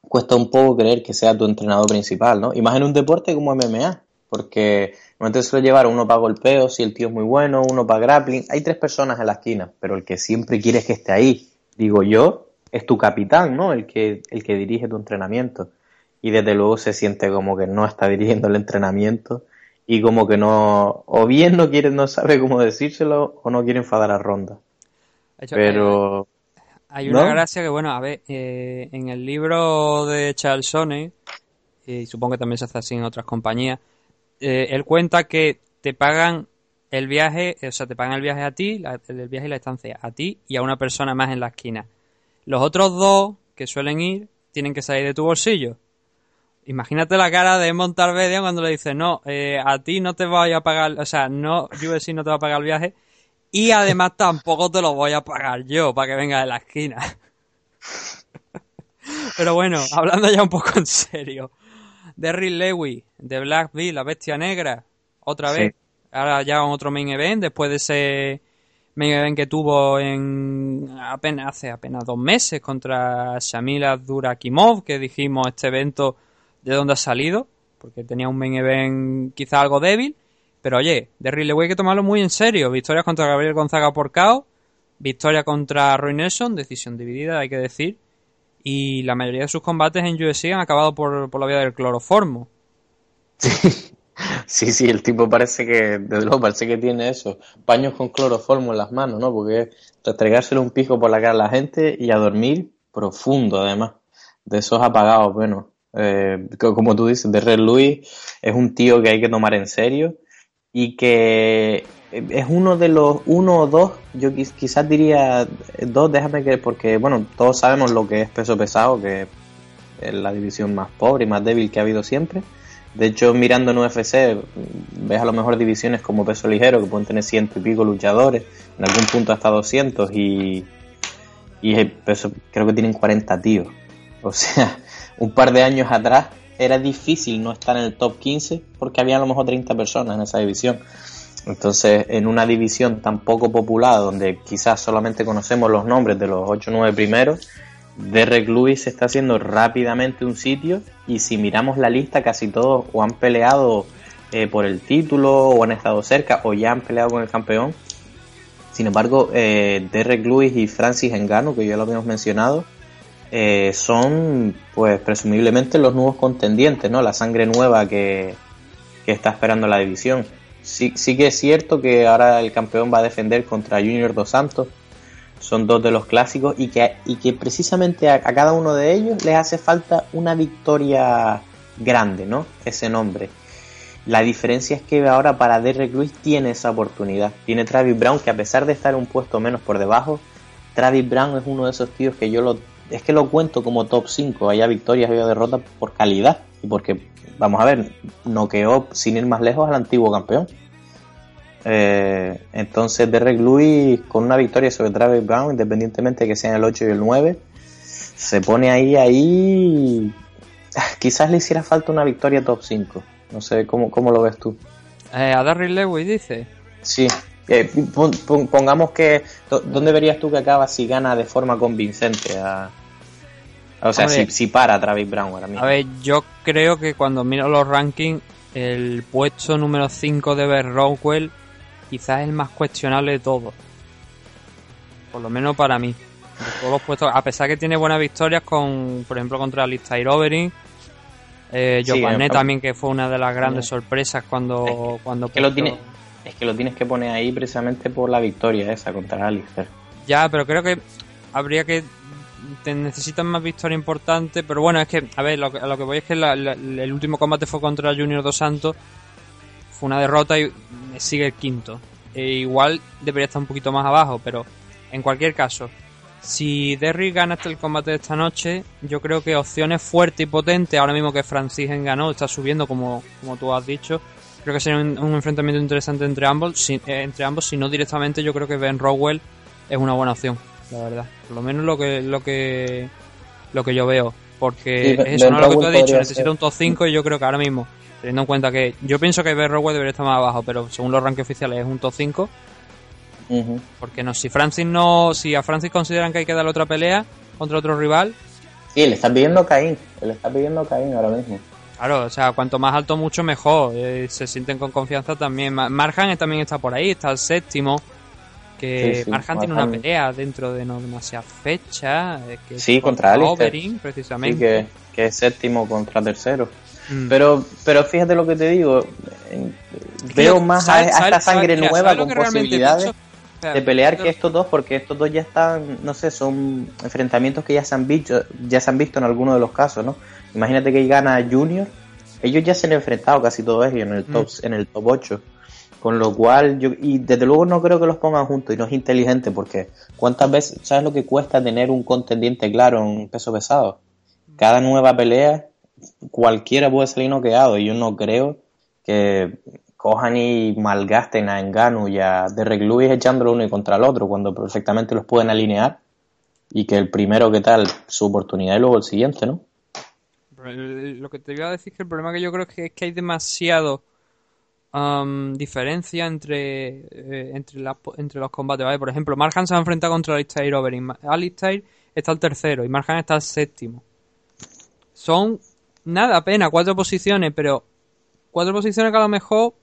cuesta un poco creer que sea tu entrenador principal, ¿no? Y más en un deporte como MMA, porque normalmente suele llevar uno para golpeo, si el tío es muy bueno, uno para grappling. Hay tres personas en la esquina, pero el que siempre quieres que esté ahí digo yo, es tu capitán, ¿no? El que, el que dirige tu entrenamiento. Y desde luego se siente como que no está dirigiendo el entrenamiento y como que no, o bien no quiere, no sabe cómo decírselo o no quiere enfadar a Ronda. Pero... Hay una gracia que, bueno, a ver, eh, en el libro de Charles Sone, y supongo que también se hace así en otras compañías, eh, él cuenta que te pagan el viaje, o sea, te pagan el viaje a ti, el viaje y la estancia a ti y a una persona más en la esquina. Los otros dos que suelen ir tienen que salir de tu bolsillo. Imagínate la cara de Montalvedia cuando le dice, no, eh, a ti no te voy a pagar, o sea, no, USC no te va a pagar el viaje y además tampoco te lo voy a pagar yo para que venga de la esquina. [laughs] Pero bueno, hablando ya un poco en serio. Derry Lewis, de Black la bestia negra, otra vez. Ahora ya otro main event, después de ese main event que tuvo en apenas hace apenas dos meses contra Shamila Durakimov, que dijimos este evento de dónde ha salido, porque tenía un main event quizá algo débil, pero oye, de Ridley hay que tomarlo muy en serio, victoria contra Gabriel Gonzaga por KO, victoria contra Roy Nelson, decisión dividida, hay que decir, y la mayoría de sus combates en UFC han acabado por, por la vía del cloroformo. Sí, sí, el tipo parece que, desde luego, parece que tiene eso, paños con cloroformo en las manos, ¿no? Porque es restregárselo un pijo por la cara a la gente y a dormir profundo, además, de esos apagados, bueno. Eh, como tú dices, de Red Louis es un tío que hay que tomar en serio y que es uno de los, uno o dos, yo quizás diría dos, déjame que, porque, bueno, todos sabemos lo que es peso pesado, que es la división más pobre y más débil que ha habido siempre de hecho, mirando en UFC, ves a lo mejor divisiones como peso ligero, que pueden tener ciento y pico luchadores, en algún punto hasta 200, y, y peso, creo que tienen 40 tíos. [laughs] O sea, un par de años atrás era difícil no estar en el top 15 porque había a lo mejor 30 personas en esa división. Entonces, en una división tan poco popular, donde quizás solamente conocemos los nombres de los 8 o 9 primeros, Derek Lewis está haciendo rápidamente un sitio y si miramos la lista, casi todos o han peleado eh, por el título o han estado cerca o ya han peleado con el campeón. Sin embargo, eh, Derek Lewis y Francis Engano, que ya lo habíamos mencionado, eh, son pues presumiblemente los nuevos contendientes, ¿no? La sangre nueva que, que está esperando la división. Sí, sí que es cierto que ahora el campeón va a defender contra Junior Dos Santos. Son dos de los clásicos y que, y que precisamente a, cada uno de ellos les hace falta una victoria grande, ¿no? Ese nombre. La diferencia es que ahora para Derek Lewis tiene esa oportunidad. Tiene Travis Brown que a pesar de estar un puesto menos por debajo, Travis Brown es uno de esos tíos que yo lo es que lo cuento como top 5, haya victorias, haya derrotas por calidad y porque vamos a ver, noqueó sin ir más lejos al antiguo campeón. Eh, entonces Derek Lewis con una victoria sobre Travis Brown, independientemente de que sean el 8 y el 9, se pone ahí, ahí, quizás le hiciera falta una victoria top 5. No sé, ¿cómo, cómo lo ves tú? Eh, a Derek Lewis dice. Sí, eh, pongamos que, ¿dónde verías tú que acaba si gana de forma convincente a, o sea, si, para Travis Brown ahora mismo. A ver, yo creo que cuando miro los rankings, el puesto número 5 de Bear Rockwell quizás es el más cuestionable de todos. Por lo menos para mí. todos los puestos, a pesar que tiene buenas victorias con, por ejemplo, contra Alistair Overing. Eh, también, que fue una de las grandes sorpresas cuando... Es que, cuando lo tiene, es que lo tienes que poner ahí precisamente por la victoria esa contra Alistair. Ya, pero creo que habría que te necesitan más victoria importante, pero bueno, es que, a ver, lo, lo que voy es que el último combate fue contra Junior Dos Santos, fue una derrota y sigue el quinto. E igual debería estar un poquito más abajo, pero en cualquier caso, si Derry gana el combate de esta noche, yo creo que opciones fuertes y potentes, ahora mismo que Francis ganó, está subiendo como, como tú has dicho, creo que sería un, enfrentamiento interesante entre ambos, si, eh, entre ambos, si no directamente yo creo que Ben Rowell es una buena opción la verdad. Por lo menos lo que lo que lo que yo veo, porque eso no es lo que tú has dicho, necesita un top 5 y yo creo que ahora mismo, teniendo en cuenta que yo pienso que Berrowell debería estar más abajo, pero según los rankings oficiales es un top 5. Porque no, si Francis no, si a Francis consideran que hay que dar otra pelea contra otro rival. Sí, le está pidiendo Caín, le está pidiendo Caín ahora mismo. Claro, o sea, cuanto más alto mucho mejor, eh, se sienten con confianza también. Marjan también está por ahí, está el séptimo que sí, tiene una pelea dentro de no demasiada fecha. Eh, que sí, contra Alistair. precisamente. Sí, que, es séptimo contra tercero. Mm. Pero, pero fíjate lo que te digo. Veo más a, esta sangre nueva con posibilidades de pelear que estos dos, porque estos dos ya están, no sé, son enfrentamientos que ya se han visto, ya se han visto en algunos de los casos, ¿no? Imagínate que gana Junior, ellos ya se han enfrentado casi todos ellos en el top, mm. en el top 8. Con lo cual, yo, y desde luego no creo que los pongan juntos y no es inteligente porque ¿cuántas veces, sabes lo que cuesta tener un contendiente claro en peso pesado? Cada nueva pelea, cualquiera puede salir noqueado y yo no creo que cojan y malgasten a Engano y a Derek Lewis echándolo uno y contra el otro cuando perfectamente los pueden alinear y que el primero que tal su oportunidad y luego el siguiente, ¿no? Lo que te iba a decir que el problema que yo creo es que hay demasiado diferencia entre, eh, entre, entre los combates. ¿vale? Por ejemplo, Marhan se ha enfrentado contra Alistair Overing. Alistair está el tercero y Marhan está el séptimo. Son nada, apenas cuatro posiciones, pero cuatro posiciones que a lo mejor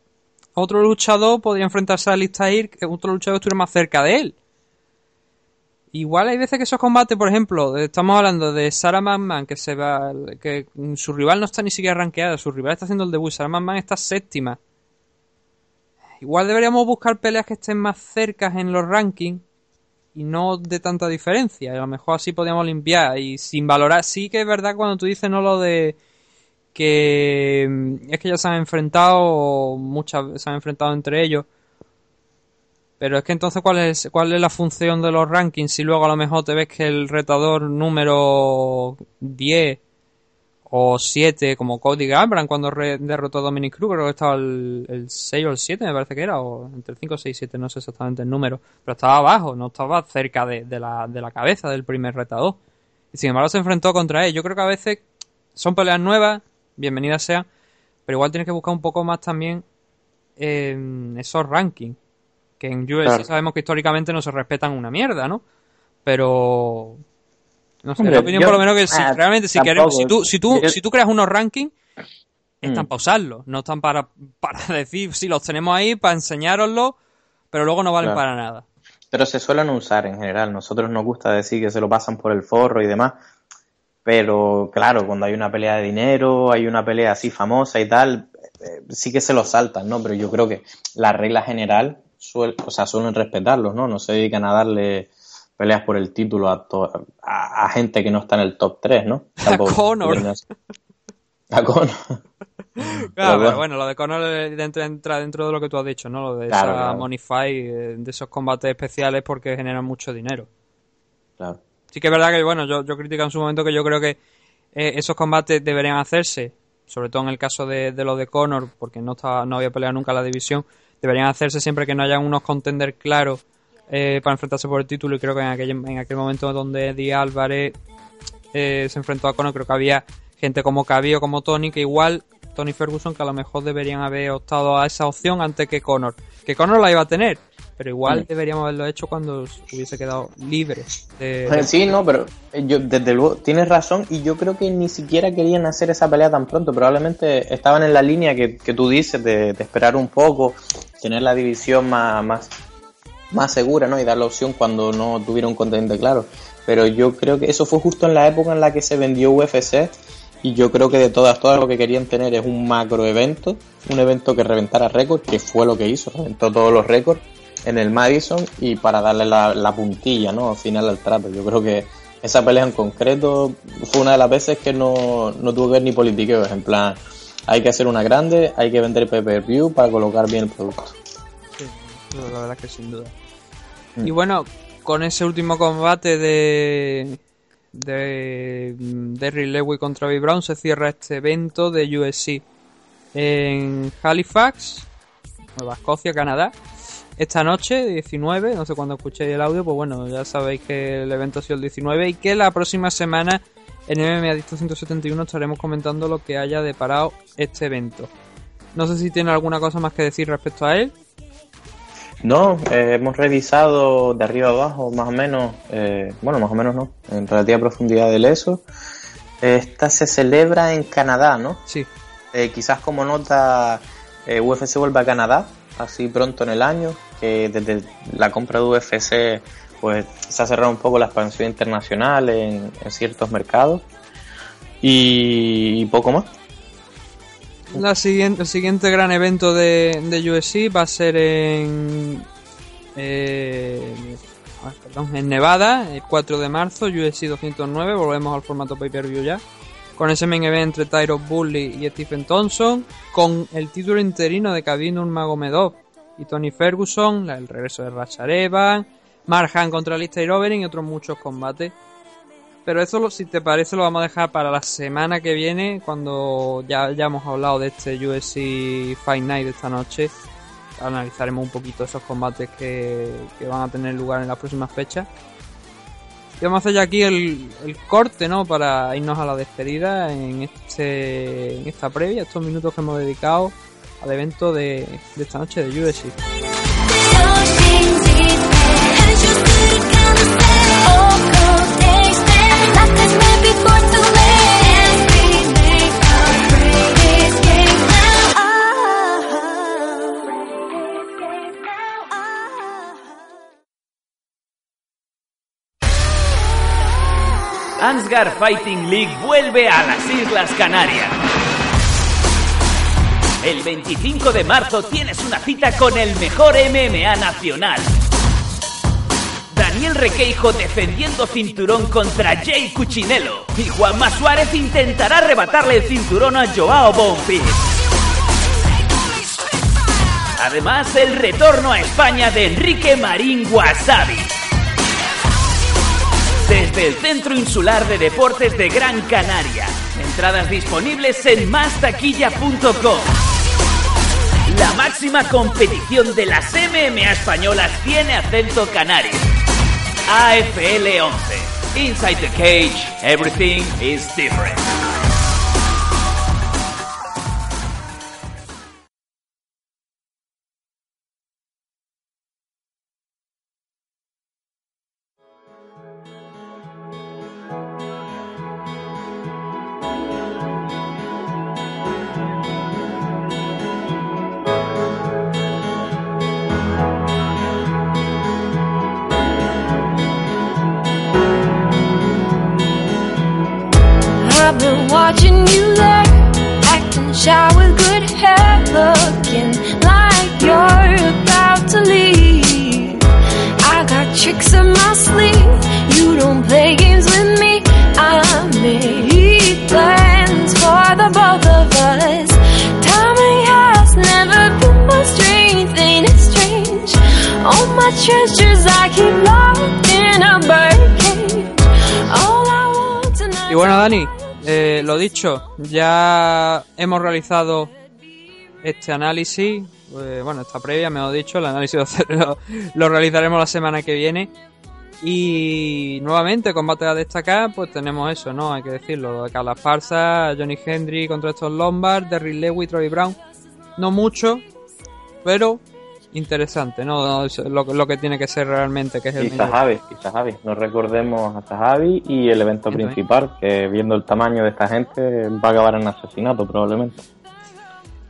otro luchador podría enfrentarse a Alistair, que otro luchador estuviera más cerca de él. Igual hay veces que esos combates, por ejemplo, estamos hablando de Sarah McMahon, que se va, que su rival no está ni siquiera rankeada, su rival está haciendo el debut, Sarah McMahon está séptima Igual deberíamos buscar peleas que estén más cercas en los rankings y no de tanta diferencia. A lo mejor así podríamos limpiar y sin valorar. Sí que es verdad cuando tú dices no lo de que mm, es que ya se han enfrentado, muchas se han enfrentado entre ellos. Pero es que entonces, ¿cuál es, ¿cuál es la función de los rankings? Si luego a lo mejor te ves que el retador número 10 o 7 como Cody Garbrandt cuando derrotó a Dominic Cruz, creo que estaba el, 6 o el 7 me parece que era, o entre el 5, 6 7, no sé exactamente el número, pero estaba abajo, no estaba cerca de, la, de la cabeza del primer retador. Y sin embargo se enfrentó contra él. Yo creo que a veces son peleas nuevas, bienvenidas sean, pero igual tienes que buscar un poco más también eh, esos rankings. Que en UFC sabemos que históricamente no se respetan una mierda, ¿no? Pero. No sé, opinión por lo menos que si, ah, realmente si queremos. Si tú, si, tú, si tú creas unos rankings, están mm. para usarlos, no están para, [laughs] para decir si los tenemos ahí, para enseñároslos, pero luego no valen para nada. Pero se suelen usar en general. Nosotros nos gusta decir que se lo pasan por el forro y demás. Pero claro, cuando hay una pelea de dinero, hay una pelea así famosa y tal, eh, sí que se lo saltan, ¿no? Pero yo creo que la regla general, o sea, suelen respetarlos, ¿no? No se dedican a darle peleas por el título a, a, gente que no está en el top 3, ¿no? [laughs] A Conor. A Conor. Claro, pero bueno, lo de Conor entra dentro de lo que tú has dicho, ¿no? Lo de esa Monify, eh, de esos combates especiales porque generan mucho dinero. Claro. Sí que es verdad que, bueno, yo, yo critico en su momento que yo creo que eh, esos combates deberían hacerse, sobre todo en el caso de, de lo de Conor, porque no, estaba, no había peleado nunca la división, deberían hacerse siempre que no haya unos contenders claros eh, para enfrentarse por el título y creo que en aquel, en aquel momento donde Eddie Álvarez se enfrentó a Conor, creo que había gente como Cabi como Tony que igual Tony Ferguson que a lo mejor deberían haber optado a esa opción antes que Conor. Que Conor la iba a tener, pero igual deberíamos haberlo hecho cuando hubiese quedado libre. De, Sí, no, pero eh, yo, desde luego tienes razón y yo creo que ni siquiera querían hacer esa pelea tan pronto. Probablemente estaban en la línea que, que tú dices de, esperar un poco, tener la división más, más, más segura, ¿no? Y dar la opción cuando no tuviera un contenido claro. Pero yo creo que eso fue justo en la época en la que se vendió UFC y yo creo que de todas, todas lo que querían tener es un macro evento, un evento que reventara récords, que fue lo que hizo, reventó todos los récords en el Madison y para darle la, puntilla, ¿no? Al final al trato. Yo creo que esa pelea en concreto fue una de las veces que no, no tuvo que ver ni politiqueos, en plan, hay que hacer una grande, hay que vender pay-per-view para colocar bien el producto. La verdad que sin duda. Mm. Y bueno, con ese último combate de de Derry Lewis contra B. Brown se cierra este evento de USC en Halifax, Nueva Escocia, Canadá. Esta noche, 19, no sé cuándo escuchéis el audio, pues bueno, ya sabéis que el evento ha sido el 19 y que la próxima semana en MMA Dicto 171 estaremos comentando lo que haya deparado este evento. No sé si tiene alguna cosa más que decir respecto a él. No, eh, hemos revisado de arriba a abajo, más o menos, eh, bueno, más o menos no, en relativa profundidad del ESO. Esta se celebra en Canadá, ¿no? Sí. Eh, quizás como nota, UFC vuelve a Canadá, así pronto en el año, que desde la compra de UFC pues se ha cerrado un poco la expansión internacional en, ciertos mercados y, poco más. La siguiente, el siguiente gran evento de, de UFC va a ser en. Eh, ah, perdón, en Nevada, el 4 de marzo, UFC 209. Volvemos al formato pay-per-view ya. Con ese main event entre Tyro Bully y Stephen Thompson. Con el título interino de Khabib Nurmagomedov y Tony Ferguson. El regreso de Rachareva. Marhan contra Lister Overeem y otros muchos combates. Pero eso, si te parece, lo vamos a dejar para la semana que viene, cuando ya, ya hemos hablado de este UFC Fight Night de esta noche. Analizaremos un poquito esos combates que, van a tener lugar en las próximas fechas. Y vamos a hacer ya aquí el, corte, ¿no? Para irnos a la despedida en, este, en esta previa, estos minutos que hemos dedicado al evento de, de esta noche de UFC. Fighting League vuelve a las Islas Canarias. El 25 de marzo tienes una cita con el mejor MMA nacional. Daniel Requeijo defendiendo cinturón contra Jay Cuchinello. Y Juanma Suárez intentará arrebatarle el cinturón a Joao Bonfils. Además, el retorno a España de Enrique Marín Wasabi desde el Centro Insular de Deportes de Gran Canaria. Entradas disponibles en mastaquilla.com. La máxima competición de las MMA españolas tiene acento canario. AFL 11. Inside the cage, everything is different. Remember watching you there, acting shy with good hair, looking like you're about to leave. I got tricks up my sleeve. You don't play games with me. I made plans for the both of us. Timing has never been more strength, ain't it strange? All my treasures I keep locked in a I. Y bueno, Dani, eh, lo dicho, ya hemos realizado este análisis, eh, bueno, esta previa, mejor dicho, el análisis [laughs] lo, lo realizaremos la semana que viene. Y nuevamente, combate a destacar, pues tenemos eso, ¿no? Hay que decirlo, de Carla Esparza, Johnny Hendry contra estos Lombard, Derry Lewis, Troy Brown. No mucho, pero interesante, ¿no? Lo, lo que tiene que ser realmente, que es el Y. Sahabi, y Sahabi. No recordemos a Sahabi y el evento principal, que viendo el tamaño de esta gente va a acabar en asesinato probablemente.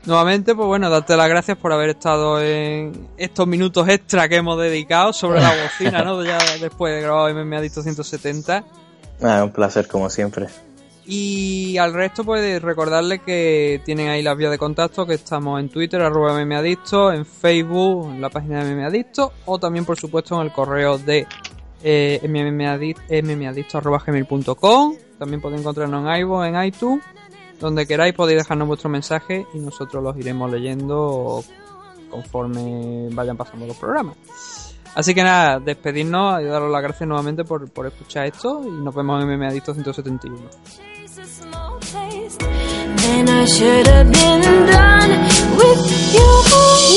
Nuevamente, pues bueno, darte las gracias por haber estado en estos minutos extra que hemos dedicado sobre la bocina, ¿no? [laughs] Ya después de grabar MMA Adicto 170. Ah, un placer como siempre. Y al resto, pues recordarles que tienen ahí las vías de contacto, que estamos en Twitter, arroba mmadicto, en Facebook, en la página de mmadicto, o también, por supuesto, en el correo de eh, mmadicto arroba gmail.com. También podéis encontrarnos en iVoox, en iTunes, donde queráis podéis dejarnos vuestro mensaje y nosotros los iremos leyendo conforme vayan pasando los programas. Así que nada, despedirnos y daros las gracias nuevamente por, por escuchar esto y nos vemos en mmadicto 171. And I should have been done with you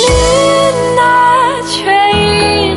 Midnight train.